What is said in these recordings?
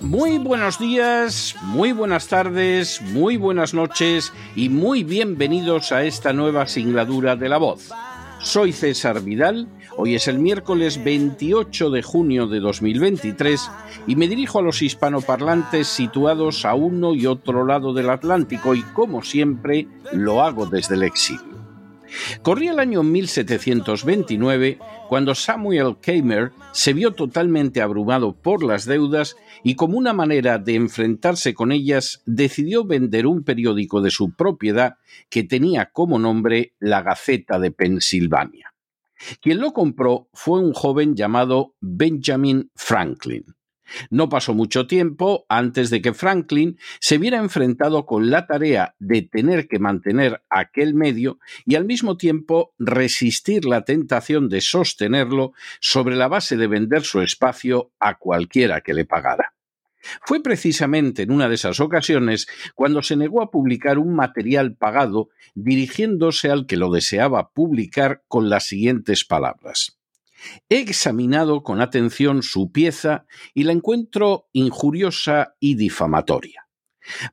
Muy buenos días, muy buenas tardes, muy buenas noches y muy bienvenidos a esta nueva singladura de la voz. Soy César Vidal, hoy es el miércoles 28 de junio de 2023 y me dirijo a los hispanoparlantes situados a uno y otro lado del Atlántico y como siempre lo hago desde el exilio. Corría el año 1729 cuando Samuel Kamer se vio totalmente abrumado por las deudas y como una manera de enfrentarse con ellas decidió vender un periódico de su propiedad que tenía como nombre La Gaceta de Pensilvania. Quien lo compró fue un joven llamado Benjamin Franklin. No pasó mucho tiempo antes de que Franklin se viera enfrentado con la tarea de tener que mantener aquel medio y al mismo tiempo resistir la tentación de sostenerlo sobre la base de vender su espacio a cualquiera que le pagara. Fue precisamente en una de esas ocasiones cuando se negó a publicar un material pagado dirigiéndose al que lo deseaba publicar con las siguientes palabras. He examinado con atención su pieza y la encuentro injuriosa y difamatoria.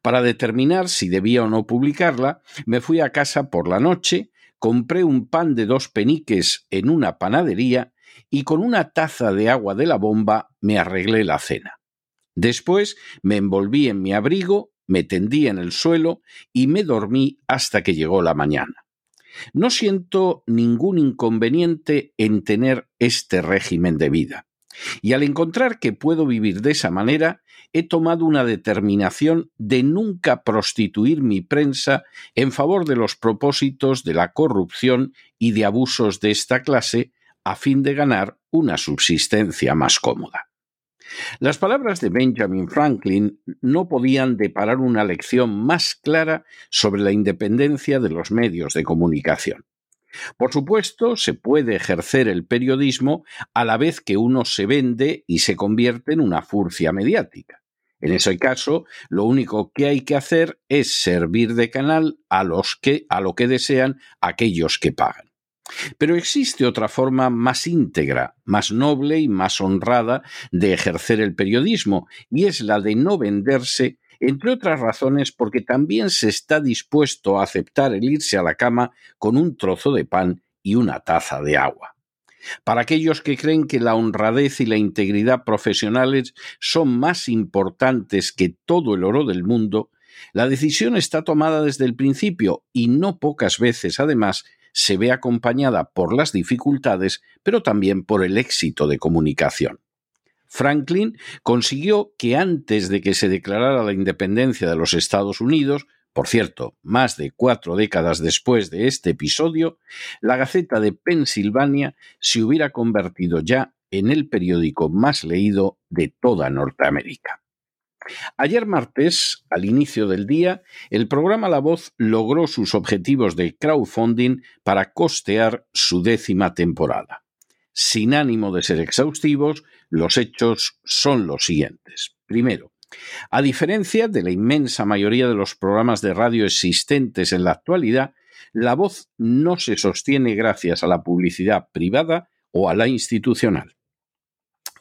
Para determinar si debía o no publicarla, me fui a casa por la noche, compré un pan de dos peniques en una panadería y con una taza de agua de la bomba me arreglé la cena. Después me envolví en mi abrigo, me tendí en el suelo y me dormí hasta que llegó la mañana. No siento ningún inconveniente en tener este régimen de vida. Y al encontrar que puedo vivir de esa manera, he tomado una determinación de nunca prostituir mi prensa en favor de los propósitos de la corrupción y de abusos de esta clase a fin de ganar una subsistencia más cómoda. Las palabras de Benjamin Franklin no podían deparar una lección más clara sobre la independencia de los medios de comunicación. Por supuesto, se puede ejercer el periodismo a la vez que uno se vende y se convierte en una furcia mediática. En ese caso, lo único que hay que hacer es servir de canal a a lo que desean aquellos que pagan. Pero existe otra forma más íntegra, más noble y más honrada de ejercer el periodismo, y es la de no venderse entre otras razones porque también se está dispuesto a aceptar el irse a la cama con un trozo de pan y una taza de agua. Para aquellos que creen que la honradez y la integridad profesionales son más importantes que todo el oro del mundo, la decisión está tomada desde el principio y no pocas veces, además, se ve acompañada por las dificultades, pero también por el éxito de comunicación. Franklin consiguió que antes de que se declarara la independencia de los Estados Unidos, por cierto, más de cuatro décadas después de este episodio, la Gaceta de Pensilvania se hubiera convertido ya en el periódico más leído de toda Norteamérica. Ayer martes, al inicio del día, el programa La Voz logró sus objetivos de crowdfunding para costear su décima temporada. Sin ánimo de ser exhaustivos, los hechos son los siguientes. Primero, a diferencia de la inmensa mayoría de los programas de radio existentes en la actualidad, la voz no se sostiene gracias a la publicidad privada o a la institucional.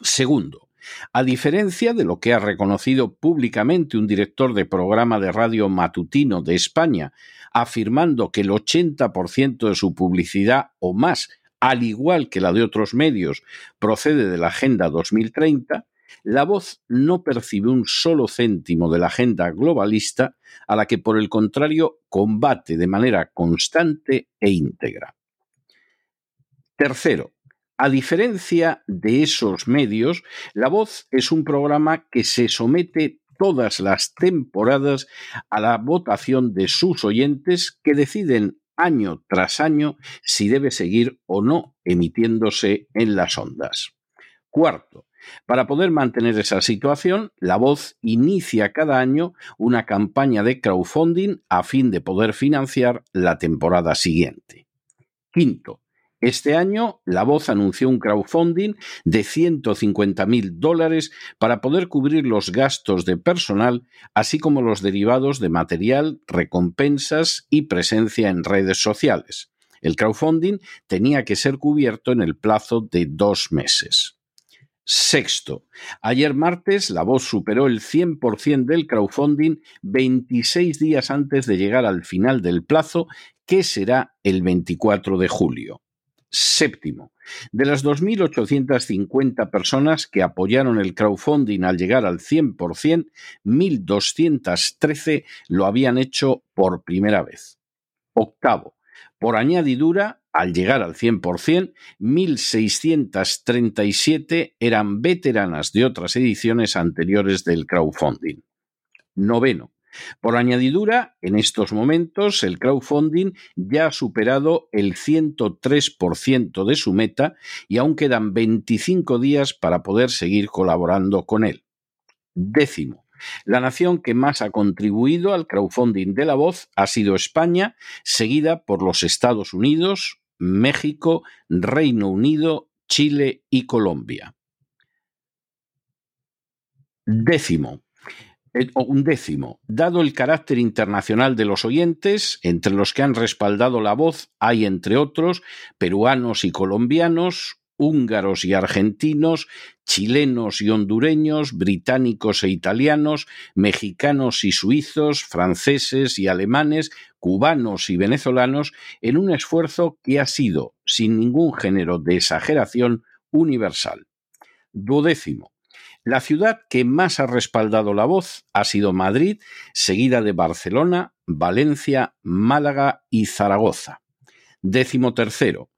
Segundo, a diferencia de lo que ha reconocido públicamente un director de programa de radio matutino de España, afirmando que el 80% de su publicidad o más al igual que la de otros medios, procede de la Agenda 2030, la voz no percibe un solo céntimo de la agenda globalista, a la que por el contrario combate de manera constante e íntegra. Tercero, a diferencia de esos medios, La Voz es un programa que se somete todas las temporadas a la votación de sus oyentes que deciden año tras año si debe seguir o no emitiéndose en las ondas. Cuarto, para poder mantener esa situación, La Voz inicia cada año una campaña de crowdfunding a fin de poder financiar la temporada siguiente. Quinto, este año, La Voz anunció un crowdfunding de 150 mil dólares para poder cubrir los gastos de personal, así como los derivados de material, recompensas y presencia en redes sociales. El crowdfunding tenía que ser cubierto en el plazo de dos meses. Sexto, ayer martes la voz superó el 100% del crowdfunding 26 días antes de llegar al final del plazo, que será el 24 de julio. Séptimo, de las 2.850 personas que apoyaron el crowdfunding al llegar al 100%, 1.213 lo habían hecho por primera vez. Octavo, por añadidura, al llegar al 100%, 1.637 eran veteranas de otras ediciones anteriores del crowdfunding. Noveno, por añadidura, en estos momentos el crowdfunding ya ha superado el 103% de su meta y aún quedan 25 días para poder seguir colaborando con él. Décimo. La nación que más ha contribuido al crowdfunding de la voz ha sido España, seguida por los Estados Unidos, México, Reino Unido, Chile y Colombia. Décimo. Un décimo, dado el carácter internacional de los oyentes, entre los que han respaldado la voz hay, entre otros, peruanos y colombianos, húngaros y argentinos, chilenos y hondureños, británicos e italianos, mexicanos y suizos, franceses y alemanes, cubanos y venezolanos, en un esfuerzo que ha sido, sin ningún género de exageración, universal. Duodécimo, la ciudad que más ha respaldado la voz ha sido Madrid, seguida de Barcelona, Valencia, Málaga y Zaragoza. Décimo tercero.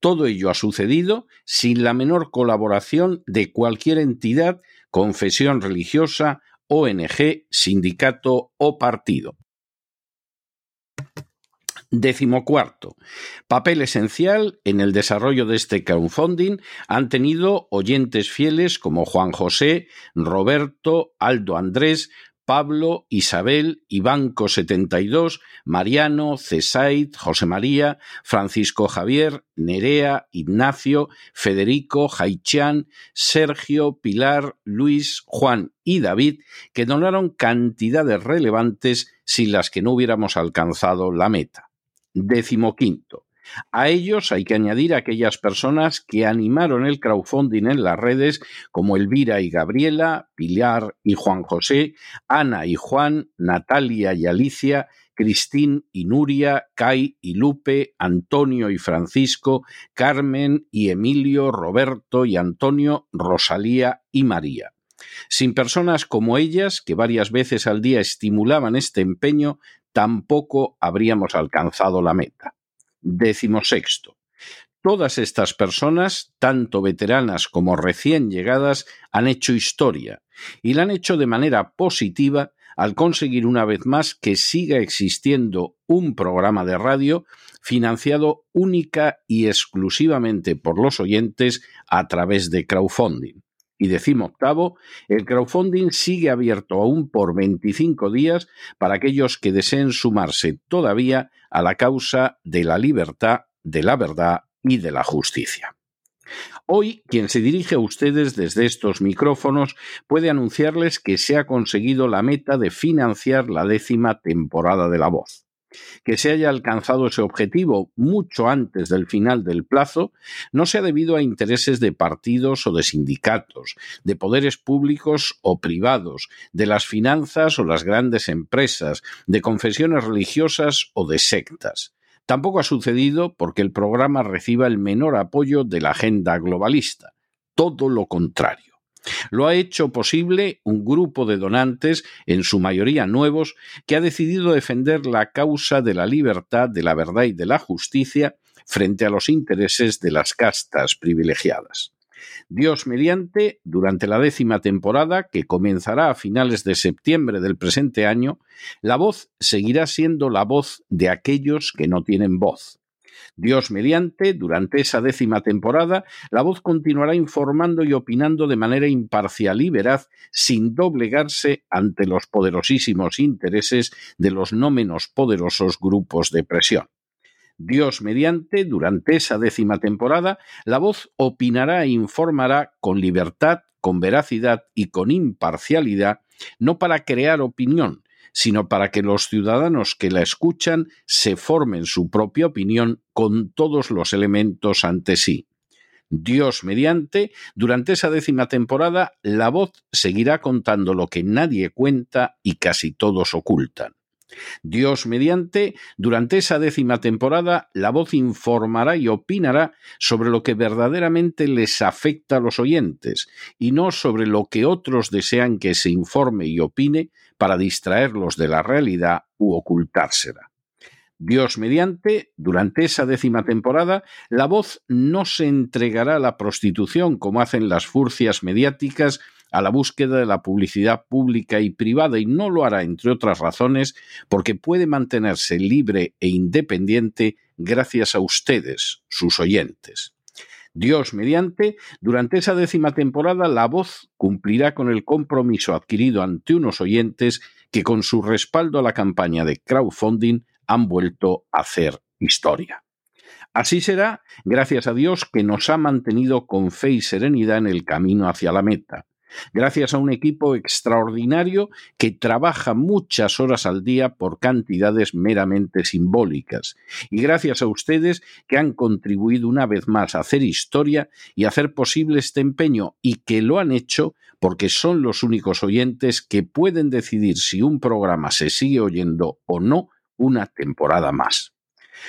Todo ello ha sucedido sin la menor colaboración de cualquier entidad, confesión religiosa, ONG, sindicato o partido. Décimo cuarto. Papel esencial en el desarrollo de este crowdfunding han tenido oyentes fieles como Juan José, Roberto, Aldo Andrés, Pablo, Isabel, Ibanco 72, Mariano, Cesaid, José María, Francisco Javier, Nerea, Ignacio, Federico, Jaichán, Sergio, Pilar, Luis, Juan y David, que donaron cantidades relevantes sin las que no hubiéramos alcanzado la meta. Décimo quinto. A ellos hay que añadir aquellas personas que animaron el crowdfunding en las redes, como Elvira y Gabriela, Pilar y Juan José, Ana y Juan, Natalia y Alicia, Cristín y Nuria, Kai y Lupe, Antonio y Francisco, Carmen y Emilio, Roberto y Antonio, Rosalía y María. Sin personas como ellas, que varias veces al día estimulaban este empeño, tampoco habríamos alcanzado la meta. Décimo sexto. Todas estas personas, tanto veteranas como recién llegadas, han hecho historia y la han hecho de manera positiva al conseguir una vez más que siga existiendo un programa de radio financiado única y exclusivamente por los oyentes a través de crowdfunding. Y decimo octavo, el crowdfunding sigue abierto aún por 25 días para aquellos que deseen sumarse todavía a la causa de la libertad, de la verdad y de la justicia. Hoy, quien se dirige a ustedes desde estos micrófonos puede anunciarles que se ha conseguido la meta de financiar la décima temporada de La Voz. Que se haya alcanzado ese objetivo mucho antes del final del plazo no se ha debido a intereses de partidos o de sindicatos, de poderes públicos o privados, de las finanzas o las grandes empresas, de confesiones religiosas o de sectas. Tampoco ha sucedido porque el programa reciba el menor apoyo de la agenda globalista. Todo lo contrario. Lo ha hecho posible un grupo de donantes, en su mayoría nuevos, que ha decidido defender la causa de la libertad, de la verdad y de la justicia frente a los intereses de las castas privilegiadas. Dios mediante, durante la décima temporada, que comenzará a finales de septiembre del presente año, la voz seguirá siendo la voz de aquellos que no tienen voz. Dios mediante, durante esa décima temporada, la voz continuará informando y opinando de manera imparcial y veraz, sin doblegarse ante los poderosísimos intereses de los no menos poderosos grupos de presión. Dios mediante, durante esa décima temporada, la voz opinará e informará con libertad, con veracidad y con imparcialidad, no para crear opinión, sino para que los ciudadanos que la escuchan se formen su propia opinión con todos los elementos ante sí. Dios mediante, durante esa décima temporada, la voz seguirá contando lo que nadie cuenta y casi todos ocultan. Dios mediante, durante esa décima temporada, la voz informará y opinará sobre lo que verdaderamente les afecta a los oyentes, y no sobre lo que otros desean que se informe y opine para distraerlos de la realidad u ocultársela. Dios mediante, durante esa décima temporada, la voz no se entregará a la prostitución como hacen las furcias mediáticas a la búsqueda de la publicidad pública y privada y no lo hará, entre otras razones, porque puede mantenerse libre e independiente gracias a ustedes, sus oyentes. Dios mediante, durante esa décima temporada la voz cumplirá con el compromiso adquirido ante unos oyentes que con su respaldo a la campaña de crowdfunding han vuelto a hacer historia. Así será, gracias a Dios, que nos ha mantenido con fe y serenidad en el camino hacia la meta gracias a un equipo extraordinario que trabaja muchas horas al día por cantidades meramente simbólicas, y gracias a ustedes que han contribuido una vez más a hacer historia y hacer posible este empeño, y que lo han hecho porque son los únicos oyentes que pueden decidir si un programa se sigue oyendo o no una temporada más.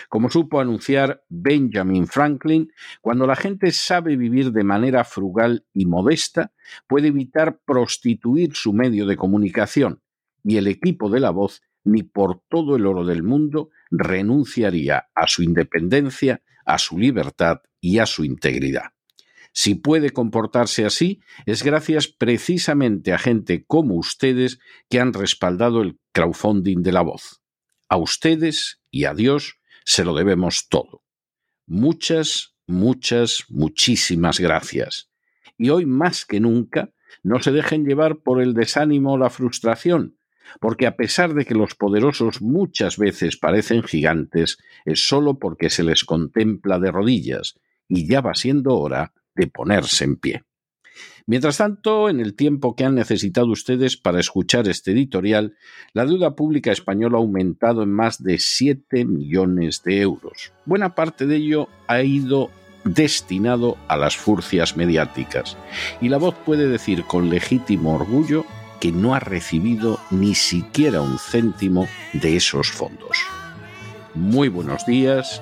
Como supo anunciar Benjamin Franklin, cuando la gente sabe vivir de manera frugal y modesta, puede evitar prostituir su medio de comunicación, y el equipo de la voz, ni por todo el oro del mundo, renunciaría a su independencia, a su libertad y a su integridad. Si puede comportarse así, es gracias precisamente a gente como ustedes que han respaldado el crowdfunding de la voz. A ustedes y a Dios se lo debemos todo. Muchas, muchas, muchísimas gracias. Y hoy más que nunca, no se dejen llevar por el desánimo o la frustración, porque a pesar de que los poderosos muchas veces parecen gigantes, es solo porque se les contempla de rodillas, y ya va siendo hora de ponerse en pie. Mientras tanto, en el tiempo que han necesitado ustedes para escuchar este editorial, la deuda pública española ha aumentado en más de 7 millones de euros. Buena parte de ello ha ido destinado a las furcias mediáticas. Y la voz puede decir con legítimo orgullo que no ha recibido ni siquiera un céntimo de esos fondos. Muy buenos días,